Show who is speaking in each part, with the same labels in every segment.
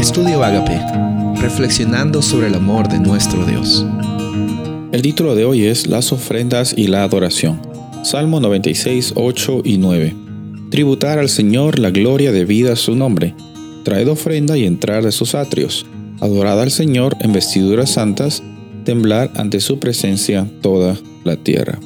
Speaker 1: Estudio Agape, reflexionando sobre el amor de nuestro Dios.
Speaker 2: El título de hoy es Las ofrendas y la adoración. Salmo 96, 8 y 9. Tributar al Señor la gloria debida a su nombre. Traed ofrenda y entrar de sus atrios. Adorad al Señor en vestiduras santas. Temblar ante su presencia toda la tierra.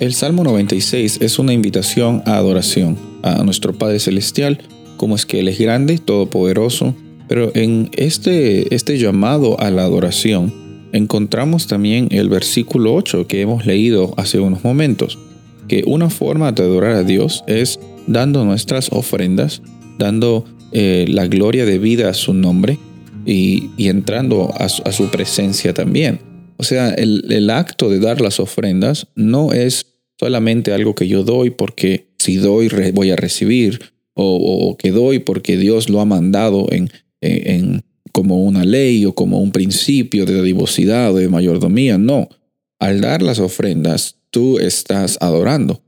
Speaker 2: El Salmo 96 es una invitación a adoración a nuestro Padre Celestial, como es que Él es grande, todopoderoso, pero en este, este llamado a la adoración encontramos también el versículo 8 que hemos leído hace unos momentos, que una forma de adorar a Dios es dando nuestras ofrendas, dando eh, la gloria de vida a su nombre y, entrando a su, presencia también. O sea, el, el acto de dar las ofrendas no es solamente algo que yo doy porque si doy voy a recibir, o, que doy porque Dios lo ha mandado en, en, como una ley o como un principio de divosidad o de mayordomía. No, al dar las ofrendas, tú estás adorando.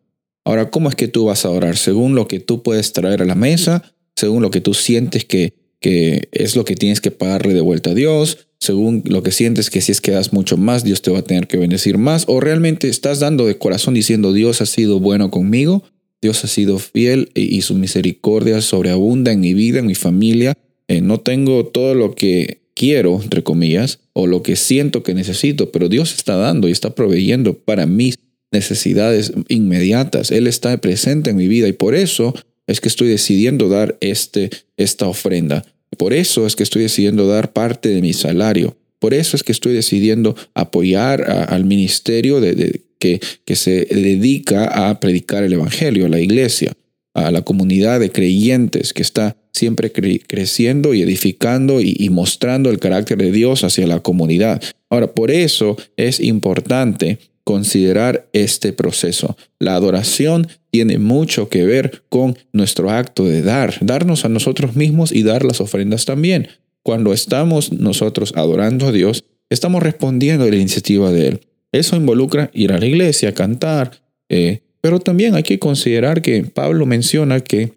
Speaker 2: Ahora, ¿cómo es que tú vas a orar? Según lo que tú puedes traer a la mesa, según lo que tú sientes que, que es lo que tienes que pagarle de vuelta a Dios, según lo que sientes que si es que das mucho más, Dios te va a tener que bendecir más, o realmente estás dando de corazón diciendo, Dios ha sido bueno conmigo, Dios ha sido fiel y su misericordia sobreabunda en mi vida, en mi familia, eh, no tengo todo lo que quiero, entre comillas, o lo que siento que necesito, pero Dios está dando y está proveyendo para mis necesidades inmediatas. Él está presente en mi vida y por eso es que estoy decidiendo dar este, esta ofrenda. Por eso es que estoy decidiendo dar parte de mi salario. Por eso es que estoy decidiendo apoyar al ministerio de, que, que, se dedica a predicar el Evangelio, a la iglesia, a la comunidad de creyentes que está siempre creciendo y edificando y, mostrando el carácter de Dios hacia la comunidad. Ahora, por eso es importante considerar este proceso. La adoración tiene mucho que ver con nuestro acto de dar, darnos a nosotros mismos y dar las ofrendas también. Cuando estamos nosotros adorando a Dios, estamos respondiendo a la iniciativa de Él. Eso involucra ir a la iglesia, cantar, eh, pero también hay que considerar que Pablo menciona que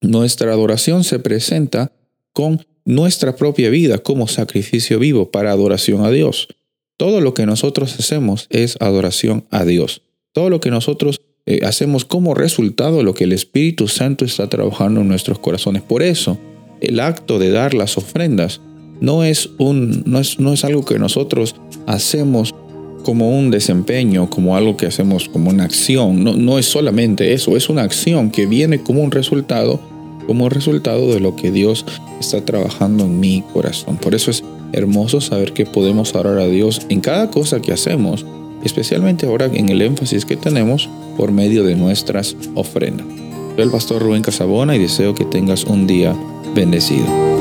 Speaker 2: nuestra adoración se presenta con nuestra propia vida como sacrificio vivo para adoración a Dios. Todo lo que nosotros hacemos es adoración a Dios. Todo lo que nosotros eh, hacemos como resultado de lo que el Espíritu Santo está trabajando en nuestros corazones. Por eso, el acto de dar las ofrendas no es, un, no es, no es algo que nosotros hacemos como un desempeño, como algo que hacemos como una acción. No, no es solamente eso, es una acción que viene como un resultado, como resultado de lo que Dios está trabajando en mi corazón. Por eso es hermoso saber que podemos orar a Dios en cada cosa que hacemos, especialmente ahora en el énfasis que tenemos por medio de nuestras ofrendas. Soy el pastor Rubén Casabona y deseo que tengas un día bendecido.